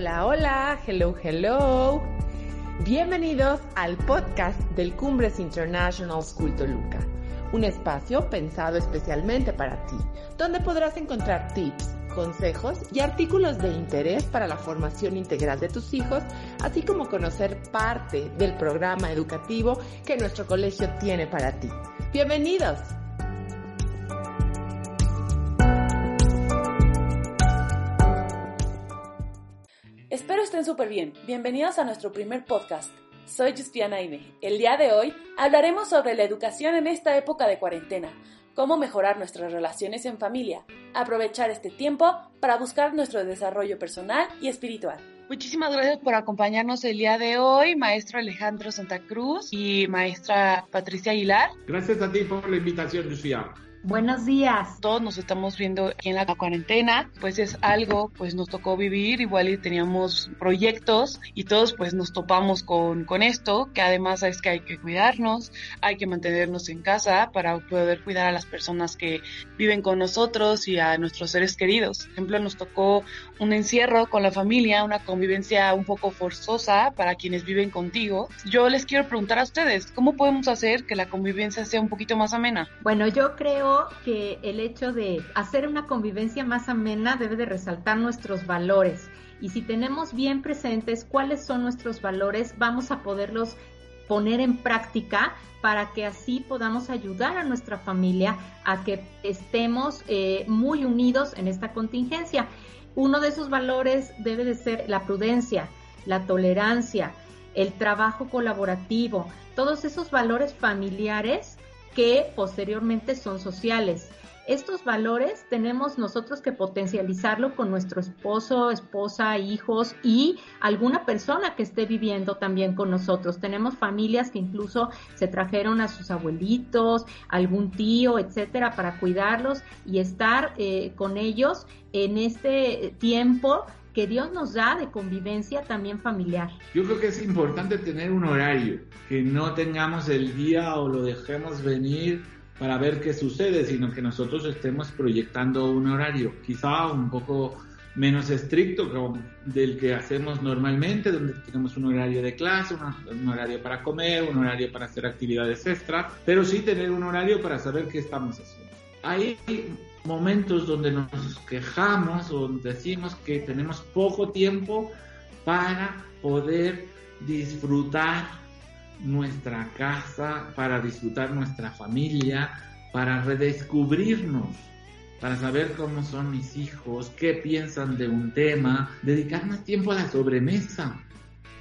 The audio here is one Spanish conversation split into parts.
Hola, hola, hello, hello. Bienvenidos al podcast del Cumbres International School Toluca, un espacio pensado especialmente para ti, donde podrás encontrar tips, consejos y artículos de interés para la formación integral de tus hijos, así como conocer parte del programa educativo que nuestro colegio tiene para ti. Bienvenidos. Espero estén súper bien. Bienvenidos a nuestro primer podcast. Soy Justiana Ime. El día de hoy hablaremos sobre la educación en esta época de cuarentena, cómo mejorar nuestras relaciones en familia, aprovechar este tiempo para buscar nuestro desarrollo personal y espiritual. Muchísimas gracias por acompañarnos el día de hoy, maestro Alejandro Santa Cruz y maestra Patricia Aguilar. Gracias a ti por la invitación, Lucía. Buenos días. Todos nos estamos viendo aquí en la cuarentena, pues es algo, pues nos tocó vivir, igual y teníamos proyectos y todos pues nos topamos con, con esto, que además es que hay que cuidarnos, hay que mantenernos en casa para poder cuidar a las personas que viven con nosotros y a nuestros seres queridos. Por ejemplo, nos tocó un encierro con la familia, una convivencia un poco forzosa para quienes viven contigo. Yo les quiero preguntar a ustedes, ¿cómo podemos hacer que la convivencia sea un poquito más amena? Bueno, yo creo que el hecho de hacer una convivencia más amena debe de resaltar nuestros valores. Y si tenemos bien presentes cuáles son nuestros valores, vamos a poderlos poner en práctica para que así podamos ayudar a nuestra familia a que estemos eh, muy unidos en esta contingencia. Uno de esos valores debe de ser la prudencia, la tolerancia, el trabajo colaborativo, todos esos valores familiares que posteriormente son sociales. Estos valores tenemos nosotros que potencializarlo con nuestro esposo, esposa, hijos y alguna persona que esté viviendo también con nosotros. Tenemos familias que incluso se trajeron a sus abuelitos, algún tío, etcétera, para cuidarlos y estar eh, con ellos en este tiempo que Dios nos da de convivencia también familiar. Yo creo que es importante tener un horario, que no tengamos el día o lo dejemos venir para ver qué sucede, sino que nosotros estemos proyectando un horario, quizá un poco menos estricto del que hacemos normalmente, donde tenemos un horario de clase, un horario para comer, un horario para hacer actividades extras, pero sí tener un horario para saber qué estamos haciendo. Hay momentos donde nos quejamos o decimos que tenemos poco tiempo para poder disfrutar nuestra casa, para disfrutar nuestra familia, para redescubrirnos, para saber cómo son mis hijos, qué piensan de un tema, dedicar más tiempo a la sobremesa,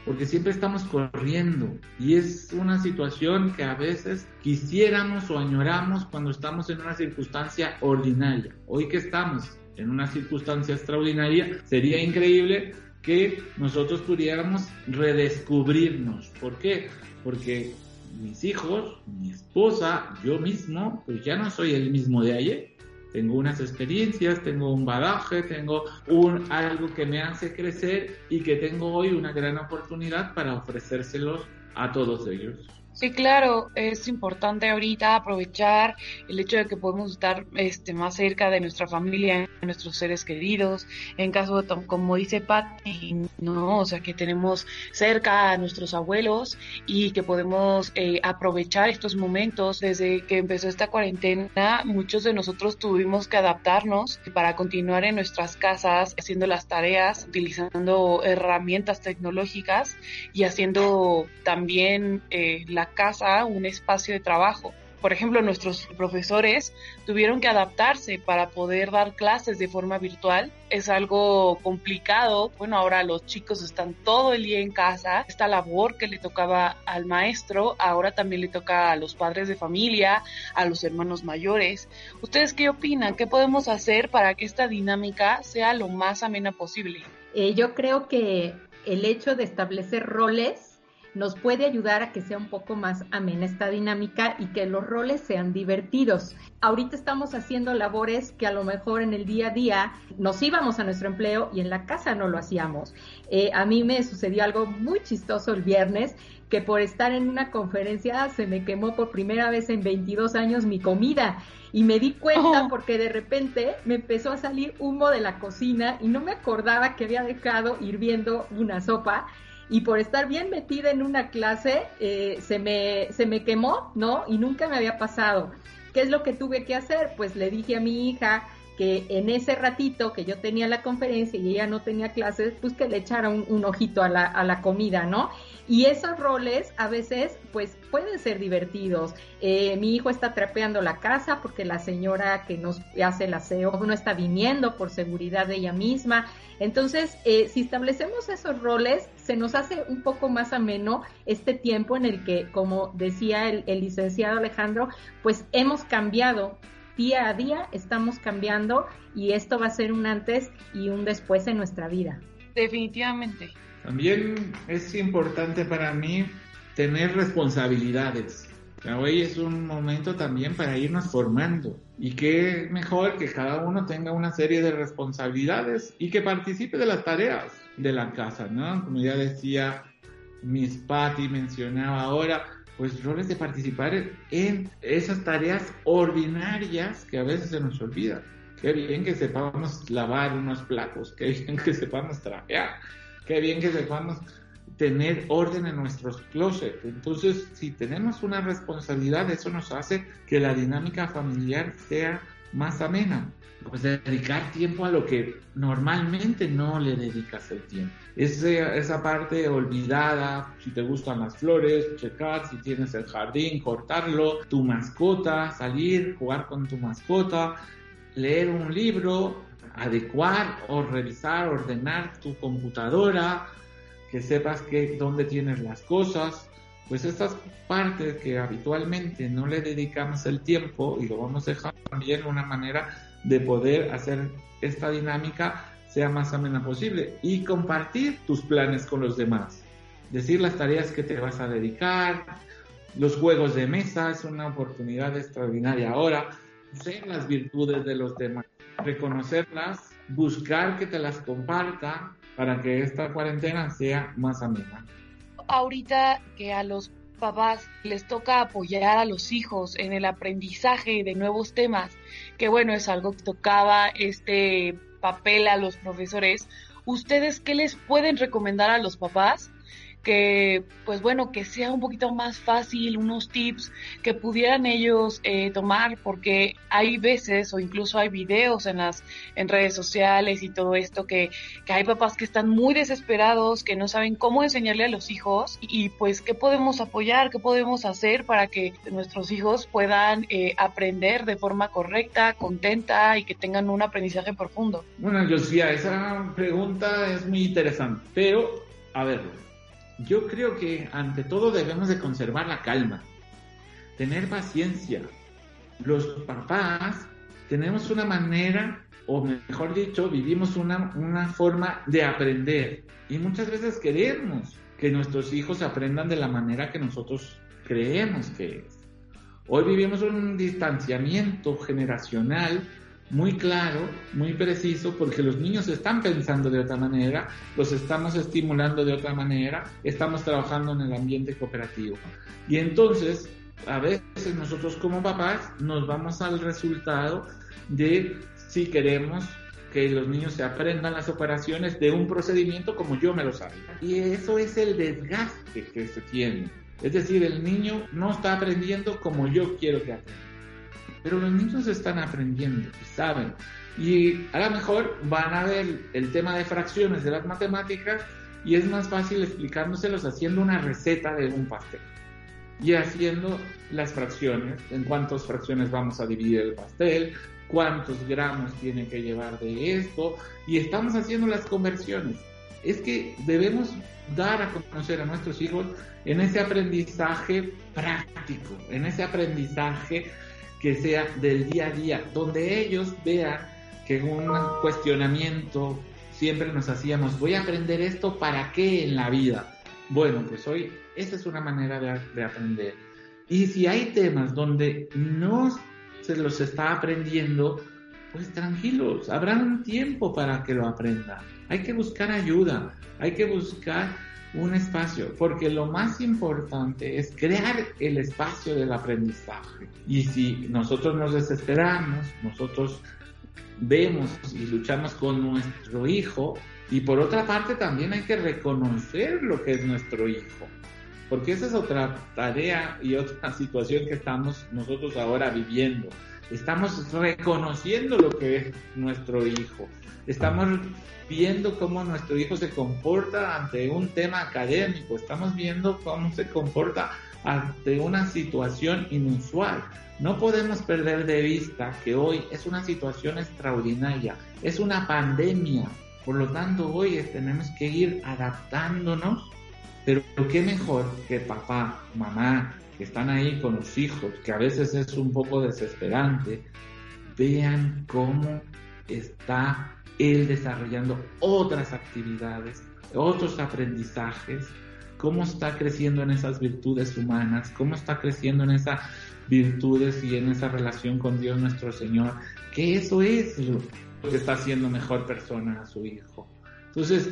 porque siempre estamos corriendo y es una situación que a veces quisiéramos o añoramos cuando estamos en una circunstancia ordinaria. Hoy que estamos en una circunstancia extraordinaria, sería increíble que nosotros pudiéramos redescubrirnos. ¿Por qué? Porque mis hijos, mi esposa, yo mismo, pues ya no soy el mismo de ayer tengo unas experiencias, tengo un badaje, tengo un, algo que me hace crecer y que tengo hoy una gran oportunidad para ofrecérselos a todos ellos. Sí, claro, es importante ahorita aprovechar el hecho de que podemos estar este, más cerca de nuestra familia, de nuestros seres queridos, en caso de, como dice Pat, ¿no? O sea, que tenemos cerca a nuestros abuelos y que podemos eh, aprovechar estos momentos. Desde que empezó esta cuarentena, muchos de nosotros tuvimos que adaptarnos para continuar en nuestras casas, haciendo las tareas, utilizando herramientas tecnológicas y haciendo también eh, la casa un espacio de trabajo. Por ejemplo, nuestros profesores tuvieron que adaptarse para poder dar clases de forma virtual. Es algo complicado. Bueno, ahora los chicos están todo el día en casa. Esta labor que le tocaba al maestro, ahora también le toca a los padres de familia, a los hermanos mayores. ¿Ustedes qué opinan? ¿Qué podemos hacer para que esta dinámica sea lo más amena posible? Eh, yo creo que el hecho de establecer roles nos puede ayudar a que sea un poco más amena esta dinámica y que los roles sean divertidos. Ahorita estamos haciendo labores que a lo mejor en el día a día nos íbamos a nuestro empleo y en la casa no lo hacíamos. Eh, a mí me sucedió algo muy chistoso el viernes que por estar en una conferencia se me quemó por primera vez en 22 años mi comida y me di cuenta oh. porque de repente me empezó a salir humo de la cocina y no me acordaba que había dejado hirviendo una sopa y por estar bien metida en una clase eh, se, me, se me quemó, ¿no? Y nunca me había pasado. ¿Qué es lo que tuve que hacer? Pues le dije a mi hija que en ese ratito que yo tenía la conferencia y ella no tenía clases, pues que le echara un, ojito a la, a la comida, ¿no? Y esos roles a veces pues pueden ser divertidos. Eh, mi hijo está trapeando la casa porque la señora que nos hace el aseo no está viniendo por seguridad de ella misma. Entonces, eh, si establecemos esos roles, se nos hace un poco más ameno este tiempo en el que, como decía el, el licenciado Alejandro, pues hemos cambiado día a día, estamos cambiando y esto va a ser un antes y un después en nuestra vida. Definitivamente. También es importante para mí tener responsabilidades. Hoy es un momento también para irnos formando y que mejor que cada uno tenga una serie de responsabilidades y que participe de las tareas de la casa, ¿no? Como ya decía Miss Patty, mencionaba ahora, pues roles de participar en esas tareas ordinarias que a veces se nos olvidan. Qué bien que sepamos lavar unos platos, qué bien que sepamos trapear, qué bien que sepamos tener orden en nuestros closets. Entonces, si tenemos una responsabilidad, eso nos hace que la dinámica familiar sea más amena. Pues dedicar tiempo a lo que normalmente no le dedicas el tiempo. Ese, esa parte olvidada, si te gustan las flores, checar si tienes el jardín, cortarlo, tu mascota, salir, jugar con tu mascota, leer un libro, adecuar o revisar, ordenar tu computadora, que sepas que dónde tienes las cosas, pues estas partes que habitualmente no le dedicamos el tiempo y lo vamos a dejar también una manera de poder hacer esta dinámica sea más amena posible y compartir tus planes con los demás. Decir las tareas que te vas a dedicar, los juegos de mesa es una oportunidad extraordinaria ahora, ser las virtudes de los demás, reconocerlas, buscar que te las comparta para que esta cuarentena sea más amena. Ahorita que a los papás les toca apoyar a los hijos en el aprendizaje de nuevos temas, que bueno, es algo que tocaba este papel a los profesores, ¿ustedes qué les pueden recomendar a los papás que, pues bueno, que sea un poquito más fácil, unos tips que pudieran ellos eh, tomar, porque hay veces o incluso hay videos en las en redes sociales y todo esto que, que hay papás que están muy desesperados, que no saben cómo enseñarle a los hijos y, pues qué podemos apoyar, qué podemos hacer para que nuestros hijos puedan eh, aprender de forma correcta, contenta y que tengan un aprendizaje profundo. Bueno, Josía, esa pregunta es muy interesante, pero a ver, yo creo que ante todo debemos de conservar la calma, tener paciencia. Los papás tenemos una manera, o mejor dicho, vivimos una, una forma de aprender. Y muchas veces queremos que nuestros hijos aprendan de la manera que nosotros creemos que es. Hoy vivimos un distanciamiento generacional muy claro, muy preciso, porque los niños están pensando de otra manera, los estamos estimulando de otra manera, estamos trabajando en el ambiente cooperativo. Y entonces, a veces nosotros como papás nos vamos al resultado de si queremos que los niños se aprendan las operaciones de un procedimiento como yo me lo sabía. Y eso es el desgaste que se tiene. Es decir, el niño no está aprendiendo como yo quiero que aprenda pero los niños están aprendiendo y saben. Y a lo mejor van a ver el tema de fracciones de las matemáticas y es más fácil explicándoselos haciendo una receta de un pastel y haciendo las fracciones, en cuántas fracciones vamos a dividir el pastel, cuántos gramos tiene que llevar de esto, y estamos haciendo las conversiones. Es que debemos dar a conocer a nuestros hijos en ese aprendizaje práctico, en ese aprendizaje que sea del día a día, donde ellos vean que un cuestionamiento siempre nos hacíamos, voy a aprender esto para qué en la vida. Bueno, pues hoy esa es una manera de, de aprender. Y si hay temas donde no se los está aprendiendo, pues tranquilos, habrá un tiempo para que lo aprenda. Hay que buscar ayuda, hay que buscar un espacio, porque lo más importante es crear el espacio del aprendizaje. Y si nosotros nos desesperamos, nosotros vemos y luchamos con nuestro hijo, y por otra parte también hay que reconocer lo que es nuestro hijo, porque esa es otra tarea y otra situación que estamos nosotros ahora viviendo. Estamos reconociendo lo que es nuestro hijo. Estamos viendo cómo nuestro hijo se comporta ante un tema académico. Estamos viendo cómo se comporta ante una situación inusual. No podemos perder de vista que hoy es una situación extraordinaria. Es una pandemia. Por lo tanto, hoy tenemos que ir adaptándonos. Pero qué mejor que papá, mamá, que están ahí con los hijos, que a veces es un poco desesperante, vean cómo está él desarrollando otras actividades, otros aprendizajes, cómo está creciendo en esas virtudes humanas, cómo está creciendo en esas virtudes y en esa relación con Dios nuestro Señor, que eso es lo que está haciendo mejor persona a su hijo. Entonces,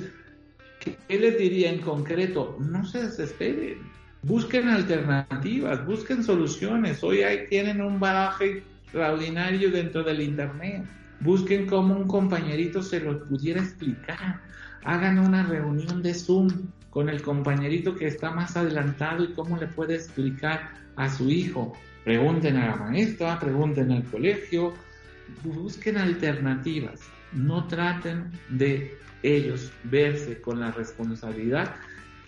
¿qué les diría en concreto? No se desesperen, busquen alternativas, busquen soluciones. Hoy hay, tienen un bagaje extraordinario dentro del Internet. Busquen cómo un compañerito se lo pudiera explicar. Hagan una reunión de Zoom con el compañerito que está más adelantado y cómo le puede explicar a su hijo. Pregunten a la maestra, pregunten al colegio, busquen alternativas. No traten de ellos verse con la responsabilidad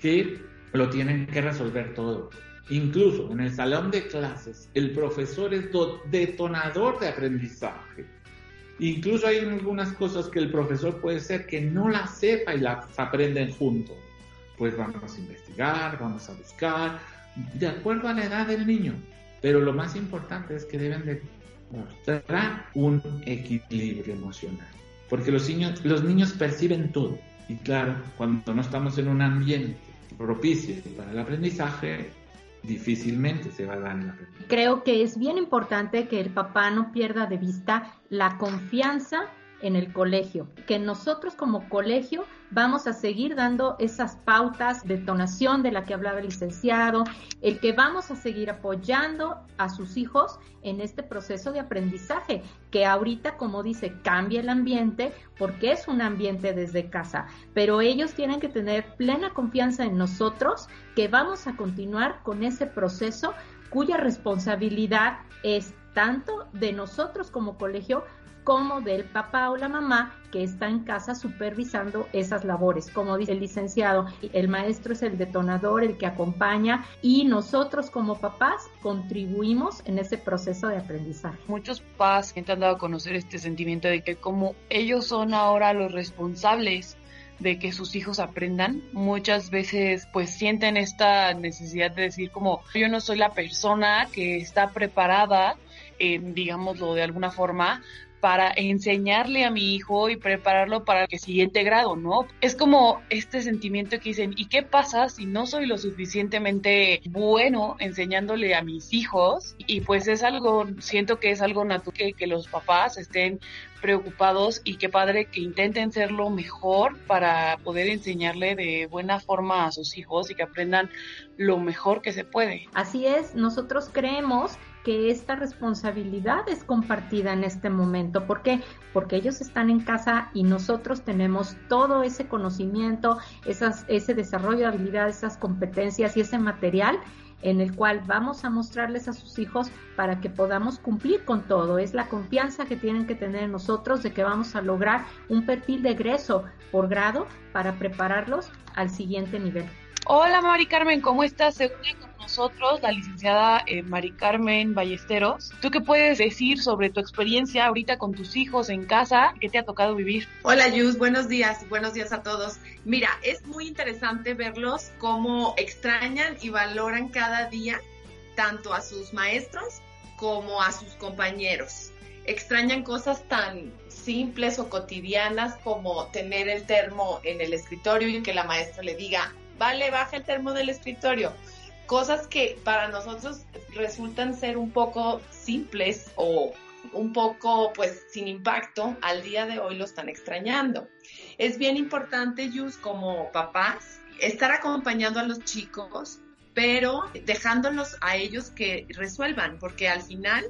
que lo tienen que resolver todo. Incluso en el salón de clases, el profesor es detonador de aprendizaje. Incluso hay algunas cosas que el profesor puede ser que no las sepa y las aprenden juntos. Pues vamos a investigar, vamos a buscar, de acuerdo a la edad del niño. Pero lo más importante es que deben de mostrar un equilibrio emocional. Porque los niños, los niños perciben todo. Y claro, cuando no estamos en un ambiente propicio para el aprendizaje, difícilmente se va a dar el aprendizaje. Creo que es bien importante que el papá no pierda de vista la confianza en el colegio, que nosotros como colegio vamos a seguir dando esas pautas de tonación de la que hablaba el licenciado, el que vamos a seguir apoyando a sus hijos en este proceso de aprendizaje, que ahorita, como dice, cambia el ambiente porque es un ambiente desde casa, pero ellos tienen que tener plena confianza en nosotros que vamos a continuar con ese proceso cuya responsabilidad es tanto de nosotros como colegio como del papá o la mamá que está en casa supervisando esas labores. Como dice el licenciado, el maestro es el detonador, el que acompaña y nosotros como papás contribuimos en ese proceso de aprendizaje. Muchos papás han dado a conocer este sentimiento de que como ellos son ahora los responsables de que sus hijos aprendan, muchas veces pues sienten esta necesidad de decir como yo no soy la persona que está preparada, eh, digámoslo de alguna forma, para enseñarle a mi hijo y prepararlo para el siguiente grado, ¿no? Es como este sentimiento que dicen, ¿y qué pasa si no soy lo suficientemente bueno enseñándole a mis hijos? Y pues es algo, siento que es algo natural que, los papás estén preocupados y qué padre que intenten ser lo mejor para poder enseñarle de buena forma a sus hijos y que aprendan lo mejor que se puede. Así es, nosotros creemos que esta responsabilidad es compartida en este momento. ¿Por qué? Porque ellos están en casa y nosotros tenemos todo ese conocimiento, ese desarrollo de habilidades, esas competencias y ese material en el cual vamos a mostrarles a sus hijos para que podamos cumplir con todo. Es la confianza que tienen que tener nosotros de que vamos a lograr un perfil de egreso por grado para prepararlos al siguiente nivel. Hola Mari Carmen, ¿cómo estás? Se une con nosotros la licenciada eh, Mari Carmen Ballesteros. ¿Tú qué puedes decir sobre tu experiencia ahorita con tus hijos en casa? ¿Qué te ha tocado vivir? Hola Yus, buenos días, buenos días a todos. Mira, es muy interesante verlos cómo extrañan y valoran cada día tanto a sus maestros como a sus compañeros. Extrañan cosas tan simples o cotidianas como tener el termo en el escritorio y que la maestra le diga, vale, baja el termo del escritorio. Cosas que para nosotros resultan ser un poco simples o un poco pues sin impacto, al día de hoy lo están extrañando. Es bien importante, Yus, como papás, estar acompañando a los chicos, pero dejándolos a ellos que resuelvan, porque al final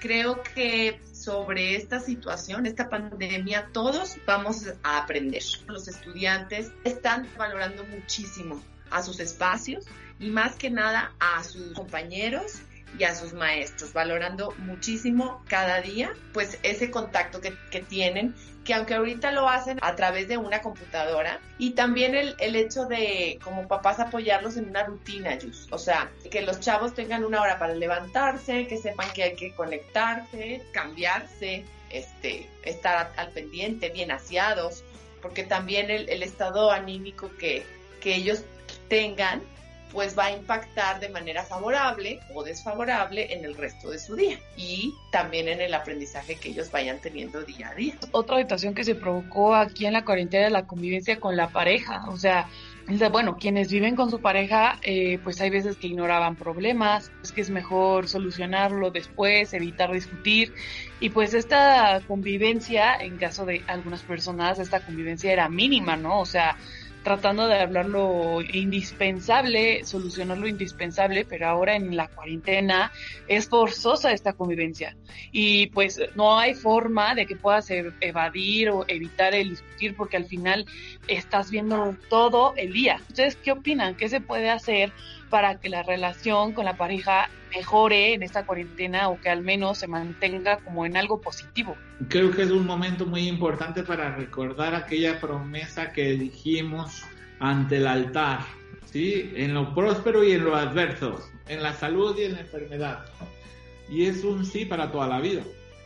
creo que sobre esta situación, esta pandemia, todos vamos a aprender. Los estudiantes están valorando muchísimo a sus espacios y más que nada a sus compañeros y a sus maestros, valorando muchísimo cada día, pues ese contacto que, que tienen, que aunque ahorita lo hacen a través de una computadora, y también el, el hecho de como papás apoyarlos en una rutina, Yus. o sea, que los chavos tengan una hora para levantarse, que sepan que hay que conectarse, cambiarse, este, estar al pendiente, bien aseados, porque también el, el estado anímico que, que ellos tengan pues va a impactar de manera favorable o desfavorable en el resto de su día y también en el aprendizaje que ellos vayan teniendo día a día. Otra situación que se provocó aquí en la cuarentena es la convivencia con la pareja, o sea, bueno, quienes viven con su pareja, eh, pues hay veces que ignoraban problemas, es que es mejor solucionarlo después, evitar discutir. Y pues esta convivencia, en caso de algunas personas, esta convivencia era mínima, ¿no? O sea, tratando de hablar lo indispensable, solucionar lo indispensable, pero ahora en la cuarentena es forzosa esta convivencia y pues no hay forma de que puedas evadir o evitar el discutir porque al final estás viendo todo el día. ¿Ustedes qué opinan? ¿Qué se puede hacer para que la relación con la pareja mejore en esta cuarentena o que al menos se mantenga como en algo positivo. Creo que es un momento muy importante para recordar aquella promesa que dijimos ante el altar, ¿sí? En lo próspero y en lo adverso, en la salud y en la enfermedad. Y es un sí para toda la vida.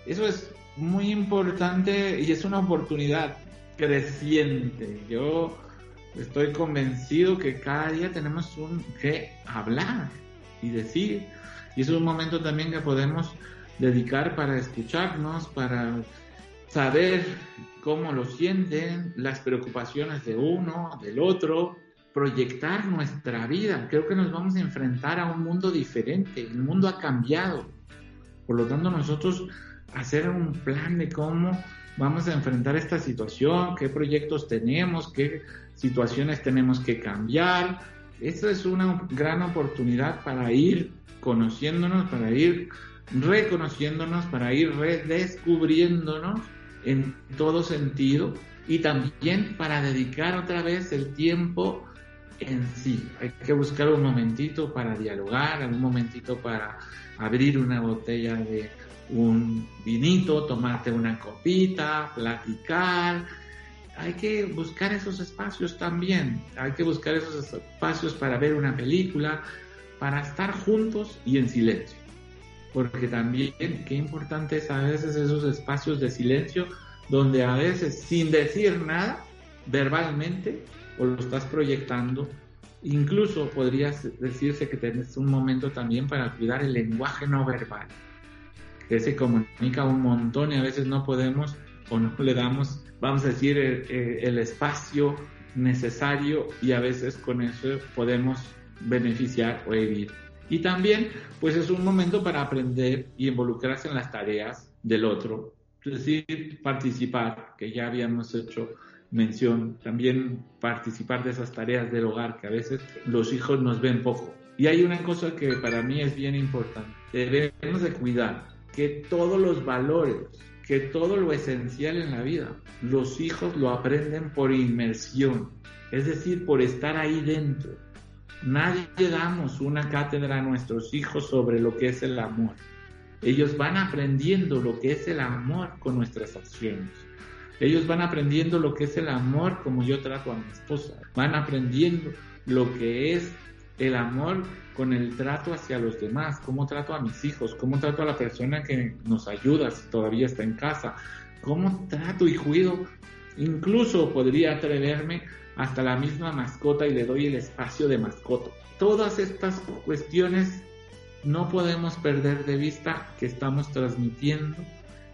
Eso es muy importante y es una oportunidad creciente. Yo estoy convencido que cada día tenemos un, que hablar y decir. Y es un momento también que podemos dedicar para escucharnos, para saber cómo lo sienten, las preocupaciones de uno, del otro, proyectar nuestra vida. Creo que nos vamos a enfrentar a un mundo diferente. El mundo ha cambiado. Por lo tanto, nosotros hacer un plan de cómo vamos a enfrentar esta situación, qué proyectos tenemos, qué situaciones tenemos que cambiar. Esta es una gran oportunidad para ir conociéndonos, para ir reconociéndonos, para ir redescubriéndonos en todo sentido y también para dedicar otra vez el tiempo en sí. Hay que buscar un momentito para dialogar, un momentito para abrir una botella de un vinito, tomarte una copita, platicar. Hay que buscar esos espacios también. Hay que buscar esos espacios para ver una película, para estar juntos y en silencio. Porque también qué importante es a veces esos espacios de silencio donde a veces sin decir nada verbalmente o lo estás proyectando, incluso podrías decirse que tienes un momento también para cuidar el lenguaje no verbal que se comunica un montón y a veces no podemos o no le damos, vamos a decir, el, espacio necesario y a veces con eso podemos beneficiar o herir. Y también, pues es un momento para aprender y involucrarse en las tareas del otro, es decir, participar, que ya habíamos hecho mención, también participar de esas tareas del hogar que a veces los hijos nos ven poco. Y hay una cosa que para mí es bien importante, debemos de cuidar que todos los valores, que todo lo esencial en la vida, los hijos lo aprenden por inmersión, es decir, por estar ahí dentro. Nadie damos una cátedra a nuestros hijos sobre lo que es el amor. Ellos van aprendiendo lo que es el amor con nuestras acciones. Ellos van aprendiendo lo que es el amor como yo trato a mi esposa. Van aprendiendo lo que es el amor con el trato hacia los demás, cómo trato a mis hijos, cómo trato a la persona que nos ayuda si todavía está en casa, cómo trato y cuido, incluso podría atreverme hasta la misma mascota y le doy el espacio de mascota. Todas estas cuestiones no podemos perder de vista que estamos transmitiendo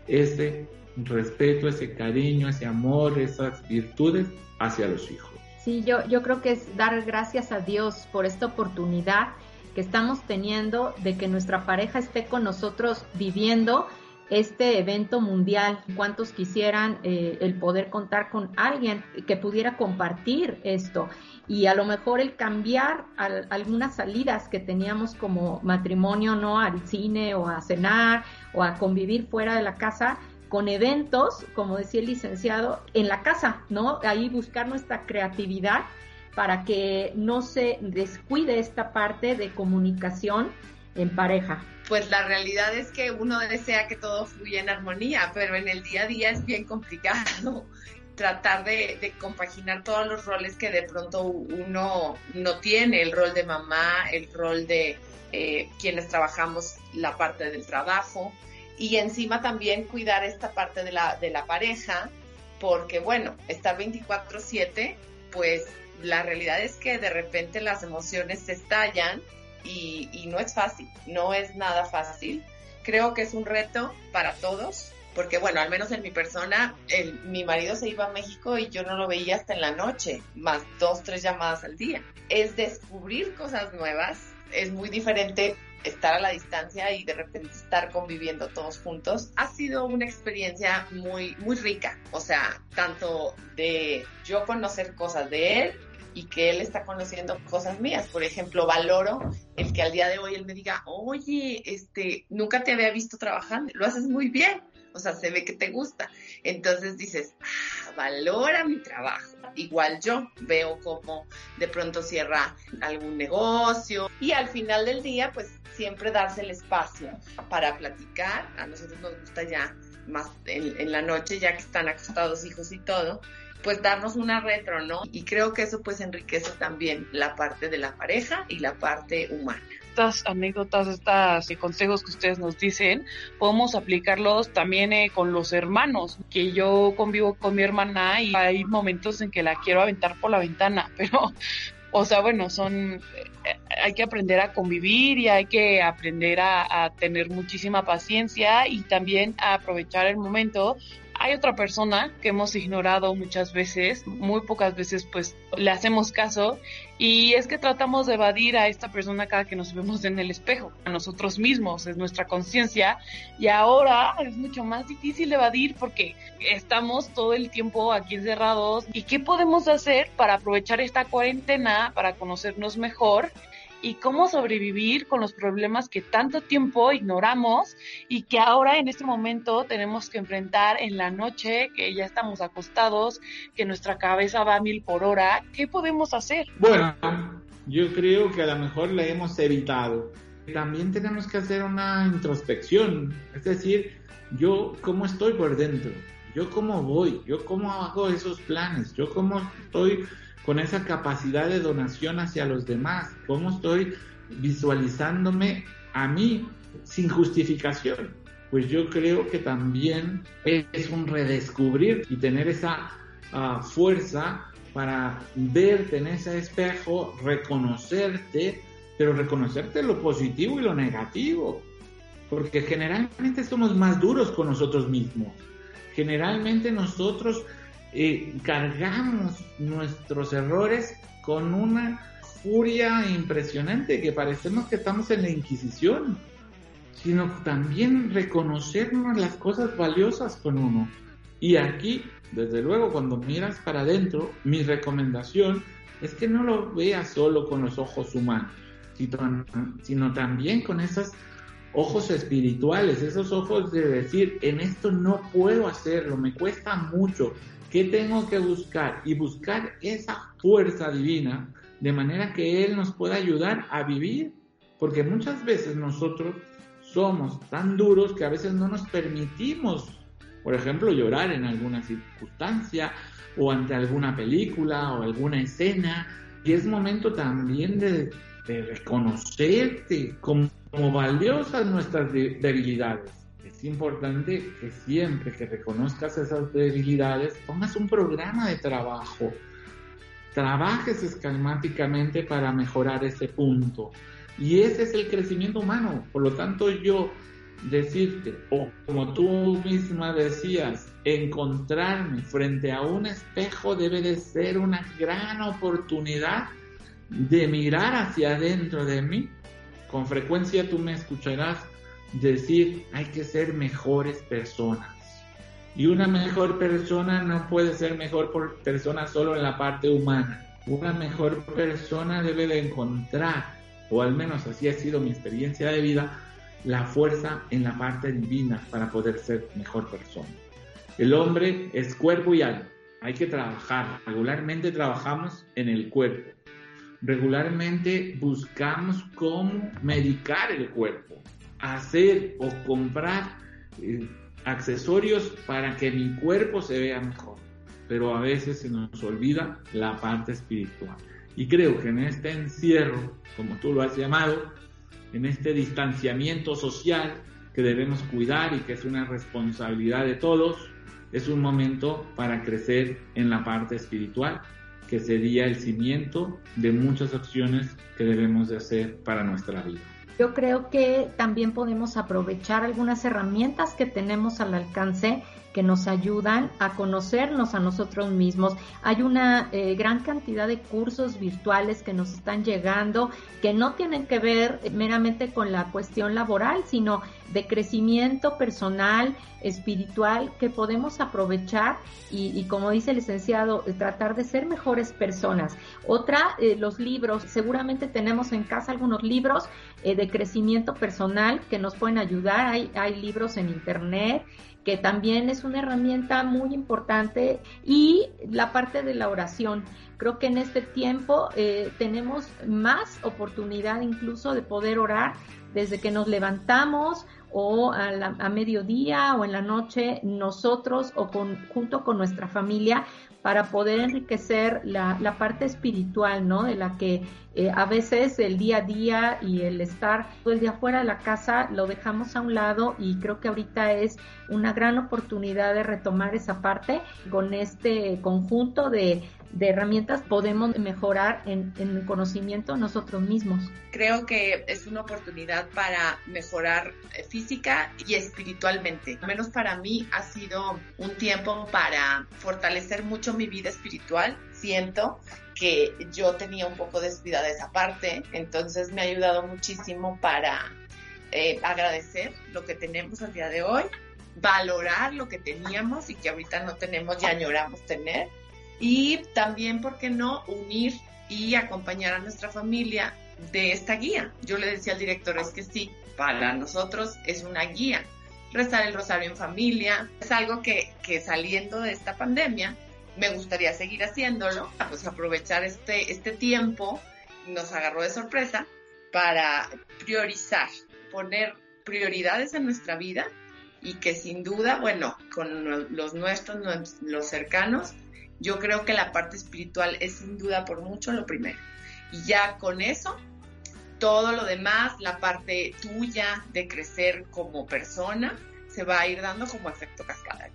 ese respeto, ese cariño, ese amor, esas virtudes hacia los hijos. Sí, yo, yo creo que es dar gracias a Dios por esta oportunidad que estamos teniendo de que nuestra pareja esté con nosotros viviendo este evento mundial. ¿Cuántos quisieran eh, el poder contar con alguien que pudiera compartir esto? Y a lo mejor el cambiar algunas salidas que teníamos como matrimonio, ¿no? Al cine o a cenar o a convivir fuera de la casa con eventos, como decía el licenciado, en la casa, ¿no? Ahí buscar nuestra creatividad para que no se descuide esta parte de comunicación en pareja pues la realidad es que uno desea que todo fluya en armonía, pero en el día a día es bien complicado tratar de, compaginar todos los roles que de pronto uno no tiene, el rol de mamá, el rol de eh, quienes trabajamos la parte del trabajo y encima también cuidar esta parte de la, de la pareja, porque bueno, estar 24/7, pues la realidad es que de repente las emociones se estallan y, no es fácil, no es nada fácil. Creo que es un reto para todos, porque bueno, al menos en mi persona, mi marido se iba a México y yo no lo veía hasta en la noche, más dos, tres llamadas al día. Es descubrir cosas nuevas, es muy diferente estar a la distancia y de repente estar conviviendo todos juntos. Ha sido una experiencia muy, muy rica, o sea, tanto de yo conocer cosas de él y que él está conociendo cosas mías. Por ejemplo, valoro el que al día de hoy él me diga, oye, este, nunca te había visto trabajando, lo haces muy bien. O sea, se ve que te gusta. Entonces dices, ah, valora mi trabajo. Igual yo veo cómo de pronto cierra algún negocio y al final del día, pues siempre darse el espacio para platicar. A nosotros nos gusta ya más en la noche, ya que están acostados hijos y todo, pues darnos una retro, ¿no? Y creo que eso pues enriquece también la parte de la pareja y la parte humana estas anécdotas, estos consejos que ustedes nos dicen, podemos aplicarlos también eh, con los hermanos, que yo convivo con mi hermana y hay momentos en que la quiero aventar por la ventana, pero, o sea, bueno, son, eh, hay que aprender a convivir y hay que aprender a, a tener muchísima paciencia y también a aprovechar el momento hay otra persona que hemos ignorado muchas veces, muy pocas veces pues le hacemos caso y es que tratamos de evadir a esta persona cada que nos vemos en el espejo, a nosotros mismos, es nuestra conciencia y ahora es mucho más difícil evadir porque estamos todo el tiempo aquí encerrados y qué podemos hacer para aprovechar esta cuarentena para conocernos mejor y cómo sobrevivir con los problemas que tanto tiempo ignoramos y que ahora en este momento tenemos que enfrentar en la noche, que ya estamos acostados, que nuestra cabeza va a mil por hora. ¿Qué podemos hacer? Bueno, yo creo que a lo mejor la hemos evitado. También tenemos que hacer una introspección, es decir, yo cómo estoy por dentro, yo cómo voy, yo cómo hago esos planes, yo cómo estoy con esa capacidad de donación hacia los demás? ¿Cómo estoy visualizándome a mí sin justificación? Pues yo creo que también es un redescubrir y tener esa ah, fuerza para verte en ese espejo, reconocerte, pero reconocerte lo positivo y lo negativo. Porque generalmente somos más duros con nosotros mismos. Generalmente nosotros eh, cargamos nuestros errores con una furia impresionante que parecemos que estamos en la Inquisición, sino también reconocernos las cosas valiosas con uno. Y aquí, desde luego, cuando miras para adentro, mi recomendación es que no lo veas solo con los ojos humanos, sino, también con esos ojos espirituales, esos ojos de decir, en esto no puedo hacerlo, me cuesta mucho, ¿Qué tengo que buscar? Y buscar esa fuerza divina de manera que Él nos pueda ayudar a vivir. Porque muchas veces nosotros somos tan duros que a veces no nos permitimos, por ejemplo, llorar en alguna circunstancia o ante alguna película o alguna escena. Y es momento también de, reconocerte como valiosas nuestras debilidades es importante que siempre que reconozcas esas debilidades, pongas un programa de trabajo. Trabajes esquemáticamente para mejorar ese punto. Y ese es el crecimiento humano. Por lo tanto, yo decirte, o como tú misma decías, encontrarme frente a un espejo debe de ser una gran oportunidad de mirar hacia adentro de mí. Con frecuencia tú me escucharás decir, hay que ser mejores personas. Y una mejor persona no puede ser mejor persona solo en la parte humana. Una mejor persona debe de encontrar, o al menos así ha sido mi experiencia de vida, la fuerza en la parte divina para poder ser mejor persona. El hombre es cuerpo y alma. Hay que trabajar. Regularmente trabajamos en el cuerpo. Regularmente buscamos cómo medicar el cuerpo. Hacer o comprar eh, accesorios para que mi cuerpo se vea mejor. Pero a veces se nos olvida la parte espiritual. Y creo que en este encierro, como tú lo has llamado, en este distanciamiento social que debemos cuidar y que es una responsabilidad de todos, es un momento para crecer en la parte espiritual, que sería el cimiento de muchas acciones que debemos de hacer para nuestra vida. Yo creo que también podemos aprovechar algunas herramientas que tenemos al alcance que nos ayudan a conocernos a nosotros mismos. Hay una eh, gran cantidad de cursos virtuales que nos están llegando que no tienen que ver meramente con la cuestión laboral, sino de crecimiento personal, espiritual, que podemos aprovechar y, como dice el licenciado, eh, tratar de ser mejores personas. Otra, eh, los libros, seguramente tenemos en casa algunos libros de crecimiento personal que nos pueden ayudar. Hay libros en internet que también es una herramienta muy importante, y la parte de la oración. Creo que en este tiempo eh, tenemos más oportunidad incluso de poder orar desde que nos levantamos o a, a mediodía o en la noche nosotros o con, junto con nuestra familia para poder enriquecer la, la parte espiritual, ¿no? De la que eh, a veces el día a día y el estar todo el día fuera de la casa lo dejamos a un lado y creo que ahorita es una gran oportunidad de retomar esa parte con este conjunto de, de herramientas podemos mejorar en, en, el conocimiento nosotros mismos. Creo que es una oportunidad para mejorar eh, física y espiritualmente. Al menos para mí ha sido un tiempo para fortalecer mucho mi vida espiritual. Siento que yo tenía un poco descuidada esa parte, entonces me ha ayudado muchísimo para eh, agradecer lo que tenemos al día de hoy, valorar lo que teníamos y que ahorita no tenemos y añoramos tener y también, ¿por qué no?, unir y acompañar a nuestra familia de esta guía. Yo le decía al director, es que sí, para nosotros es una guía. Rezar el rosario en familia es algo que, que saliendo de esta pandemia me gustaría seguir haciéndolo, pues aprovechar este, este tiempo, nos agarró de sorpresa, para priorizar, poner prioridades en nuestra vida y que sin duda, bueno, con los nuestros, los cercanos, yo creo que la parte espiritual es sin duda por mucho lo primero. Y ya con eso, todo lo demás, la parte tuya de crecer como persona, se va a ir dando como efecto cascada.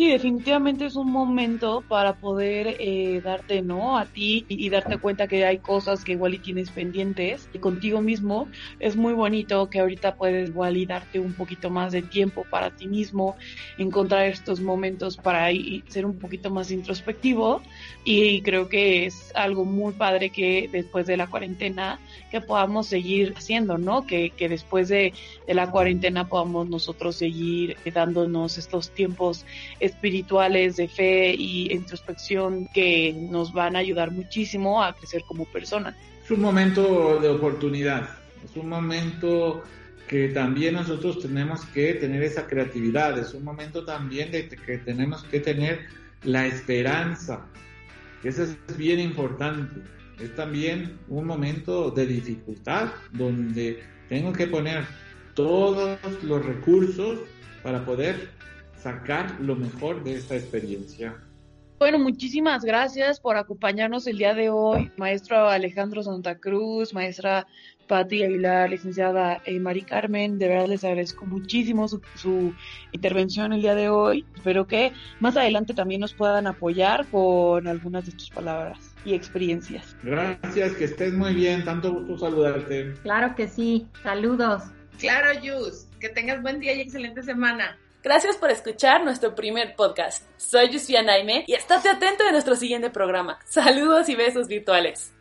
Sí, definitivamente es un momento para poder eh, darte no a ti y, darte cuenta que hay cosas que igual y tienes pendientes y contigo mismo. Es muy bonito que ahorita puedes igual y darte un poquito más de tiempo para ti mismo, encontrar estos momentos para ir, ser un poquito más introspectivo y creo que es algo muy padre que después de la cuarentena que podamos seguir haciendo, ¿no? Que, que después de, de la cuarentena podamos nosotros seguir dándonos estos tiempos espirituales de fe y introspección que nos van a ayudar muchísimo a crecer como personas. Es un momento de oportunidad, es un momento que también nosotros tenemos que tener esa creatividad, es un momento también de que tenemos que tener la esperanza, eso es bien importante. Es también un momento de dificultad donde tengo que poner todos los recursos para poder sacar lo mejor de esta experiencia. Bueno, muchísimas gracias por acompañarnos el día de hoy, maestro Alejandro Santa Cruz, maestra Patti Aguilar, licenciada eh, Mari Carmen. De verdad les agradezco muchísimo su, su, intervención el día de hoy. Espero que más adelante también nos puedan apoyar con algunas de tus palabras y experiencias. Gracias, que estés muy bien. Tanto gusto saludarte. Claro que sí. Saludos. Claro, Yus. Que tengas buen día y excelente semana. Gracias por escuchar nuestro primer podcast. Soy Yusia Naime y estate atento de nuestro siguiente programa. Saludos y besos virtuales.